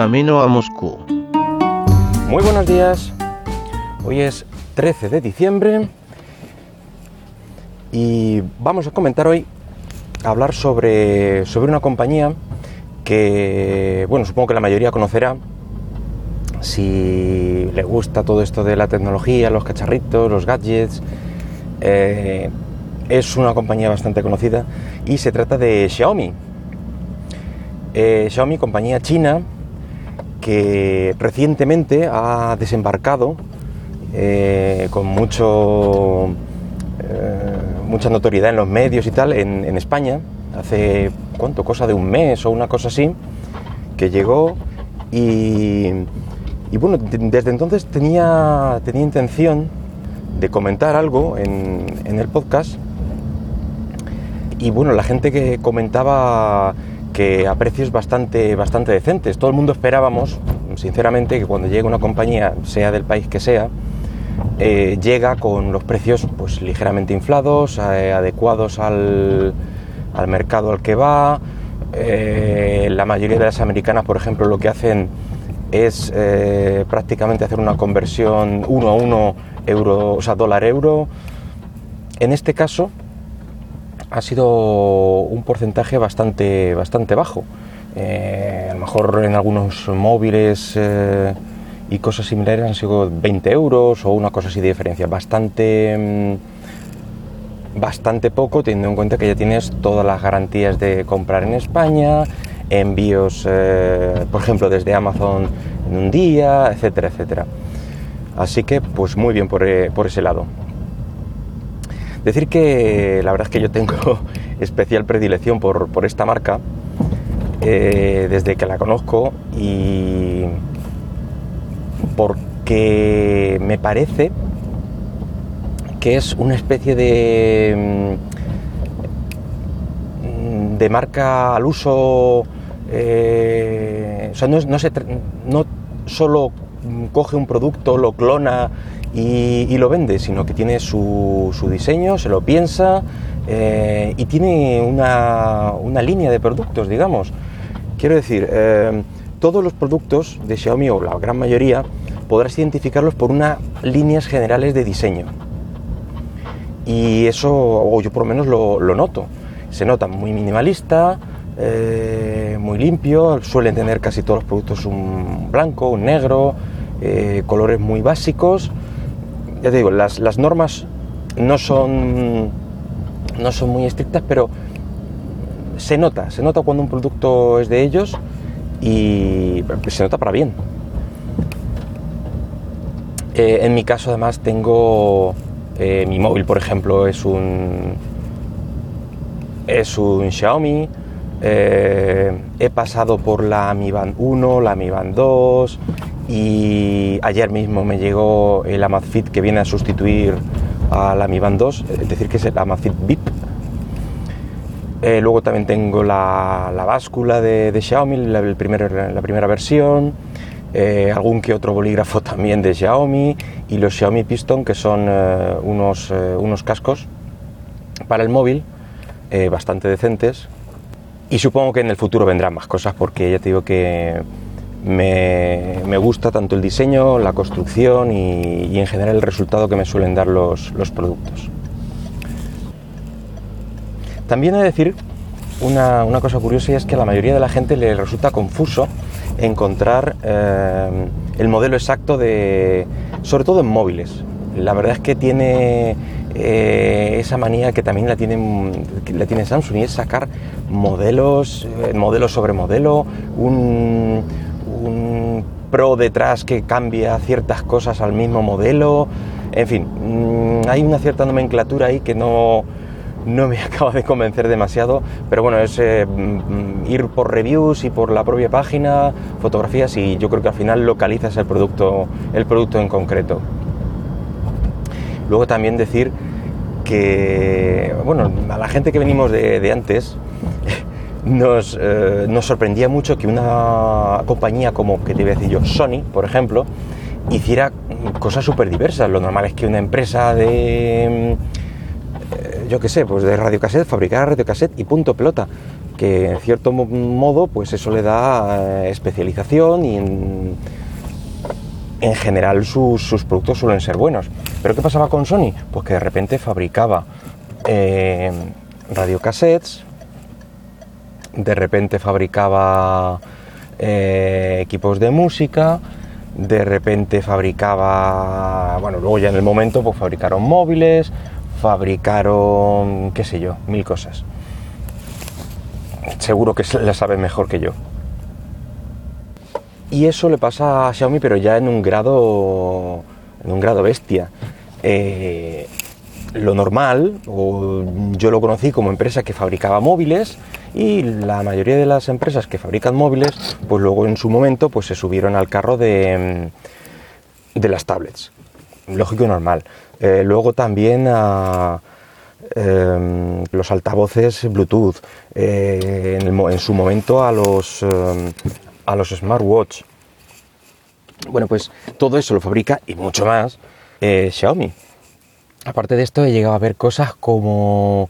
camino a Moscú. Muy buenos días. Hoy es 13 de diciembre y vamos a comentar hoy, hablar sobre, sobre una compañía que, bueno, supongo que la mayoría conocerá. Si le gusta todo esto de la tecnología, los cacharritos, los gadgets, eh, es una compañía bastante conocida y se trata de Xiaomi. Eh, Xiaomi, compañía china que recientemente ha desembarcado eh, con mucho, eh, mucha notoriedad en los medios y tal en, España, hace cuánto, cosa de un mes o una cosa así, que llegó y, bueno, desde entonces tenía, tenía intención de comentar algo en, en el podcast. Y bueno, la gente que comentaba a precios bastante, bastante decentes. Todo el mundo esperábamos, sinceramente, que cuando llegue una compañía, sea del país que sea, eh, llega con los precios pues ligeramente inflados, eh, adecuados al, al, mercado al que va. Eh, la mayoría de las americanas, por ejemplo, lo que hacen es prácticamente hacer una conversión uno a uno euro, o sea, dólar euro. En este caso, ha sido un porcentaje bastante, bastante bajo. Eh, a lo mejor en algunos móviles eh, y cosas similares han sido 20 euros o una cosa así de diferencia. Bastante, mm, bastante poco teniendo en cuenta que ya tienes todas las garantías de comprar en España, envíos, eh, por ejemplo, desde Amazon en un día, etcétera, etcétera. Así que, pues muy bien por, por ese lado. Decir que la verdad es que yo tengo especial predilección por, esta marca eh, desde que la conozco y porque me parece que es una especie de, mm, de marca al uso, eh, o sea, no, se, no solo coge un producto, lo clona y, lo vende, sino que tiene su, diseño, se lo piensa eh, y tiene una, línea de productos, digamos. Quiero decir, eh, todos los productos de Xiaomi, o la gran mayoría, podrás identificarlos por unas líneas generales de diseño. Y eso, o yo por lo menos lo, noto. Se nota muy minimalista, eh, muy limpio, suelen tener casi todos los productos un blanco, un negro, colores muy básicos ya te digo, las, normas no son, no son muy estrictas, pero se nota, se nota cuando un producto es de ellos y se nota para bien. Eh, en mi caso además tengo eh, mi móvil, por ejemplo, es un es un Xiaomi. Eh, he pasado por la Mi Band 1, la Mi Band 2, y ayer mismo me llegó el Amazfit que viene a sustituir a la Mi Band 2, es decir, que es el Amazfit VIP. Eh, luego también tengo la, báscula de, Xiaomi, la, la primera versión, eh, algún que otro bolígrafo también de Xiaomi y los Xiaomi Piston, que son eh, unos, unos cascos para el móvil bastante decentes. Y supongo que en el futuro vendrán más cosas porque ya te digo que me, gusta tanto el diseño, la construcción y, en general el resultado que me suelen dar los, productos. También he de decir una, cosa curiosa y es que a la mayoría de la gente le resulta confuso encontrar eh, el modelo exacto de, sobre todo en móviles. La verdad es que tiene eh, esa manía que también la tiene, la tiene Samsung y es sacar modelos, eh, modelo sobre modelo, un, un Pro detrás que cambia ciertas cosas al mismo modelo. En fin, mm, hay una cierta nomenclatura ahí que no, no me acaba de convencer demasiado, pero bueno, es eh, mm, ir por reviews y por la propia página, fotografías y yo creo que al final localizas el producto, el producto en concreto. Luego también decir que, bueno, a la gente que venimos de, de antes, eh, nos, sorprendía mucho que una compañía como, que te voy a decir yo, Sony, por ejemplo, hiciera cosas súper diversas. Lo normal es que una empresa de, eh, yo qué sé, pues de radiocassette, fabricar radiocassette y punto pelota. Que en cierto modo, pues eso le da eh, especialización y en, general sus, productos suelen ser buenos. Pero ¿qué pasaba con Sony? Pues que de repente fabricaba eh, radiocassettes, de repente fabricaba eh, equipos de música, de repente fabricaba, bueno, luego ya en el momento pues fabricaron móviles, fabricaron, qué sé yo, mil cosas. Seguro que la saben mejor que yo. Y eso le pasa a Xiaomi, pero ya en un grado, en un grado bestia. Eh, lo normal, o yo lo conocí como empresa que fabricaba móviles y la mayoría de las empresas que fabrican móviles, pues luego en su momento pues se subieron al carro de, de las tablets. Lógico y normal. Eh, luego también a em, los altavoces Bluetooth. Eh, en, su momento a los, em, a los smartwatch. Bueno, pues todo eso lo fabrica y mucho más eh, Xiaomi. Aparte de esto, he llegado a ver cosas como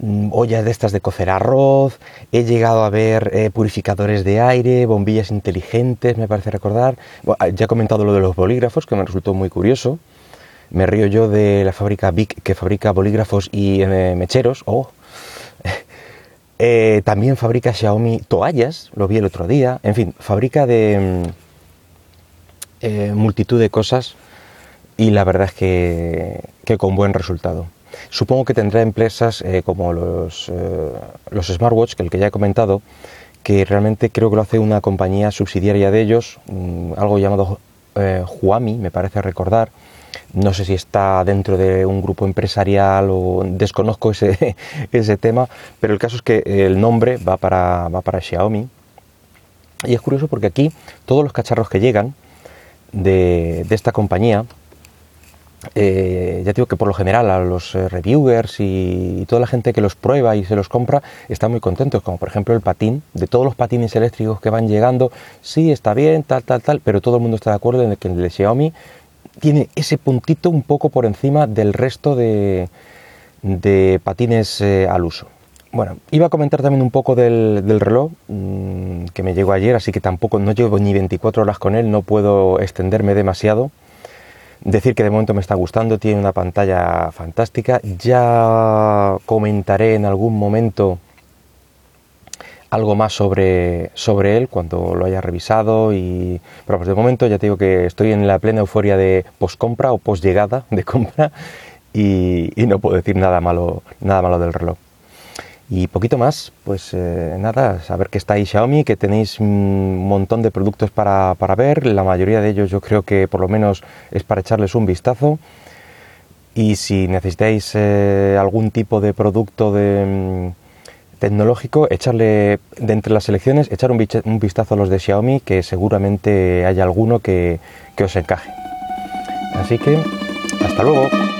mm, ollas de estas de cocer arroz, he llegado a ver eh, purificadores de aire, bombillas inteligentes, me parece recordar. Ah, ya he comentado lo de los bolígrafos, que me resultó muy curioso. Me río yo de la fábrica Bic que fabrica bolígrafos y eh, mecheros. Oh. Eh, también fabrica Xiaomi toallas, lo vi el otro día. En fin, fabrica de mm, multitud de cosas y la verdad es que, con buen resultado. Supongo que tendrá empresas eh, como los, eh, los smartwatch, que el que ya he comentado, que realmente creo que lo hace una compañía subsidiaria de ellos, mm, algo llamado eh, Huami, me parece recordar. No sé si está dentro de un grupo empresarial o desconozco ese, ese tema, pero el caso es que el nombre va para, va para Xiaomi. Y es curioso porque aquí todos los cacharros que llegan de, de esta compañía, eh, ya digo que por lo general a los eh, reviewers y, toda la gente que los prueba y se los compra están muy contentos, como por ejemplo el patín, de todos los patines eléctricos que van llegando, sí está bien, tal, tal, tal, pero todo el mundo está de acuerdo en que el de Xiaomi tiene ese puntito un poco por encima del resto de, patines eh, al uso. Bueno, iba a comentar también un poco del, reloj mm, que me llegó ayer, así que tampoco no llevo ni 24 horas con él, no puedo extenderme demasiado. Decir que de momento me está gustando, tiene una pantalla fantástica. Ya comentaré en algún momento algo más sobre, sobre él cuando lo haya revisado y pero pues de momento ya te digo que estoy en la plena euforia de post compra o post llegada de compra y, y no puedo decir nada malo nada malo del reloj y poquito más, pues eh, nada, saber que está ahí Xiaomi, que tenéis un montón de productos para, ver, la mayoría de ellos yo creo que por lo menos es para echarles un vistazo. Y si necesitáis eh, algún tipo de producto de, mm, tecnológico, echarle de entre las selecciones, echar un, un, vistazo a los de Xiaomi, que seguramente haya alguno que, que os encaje. Así que, hasta luego.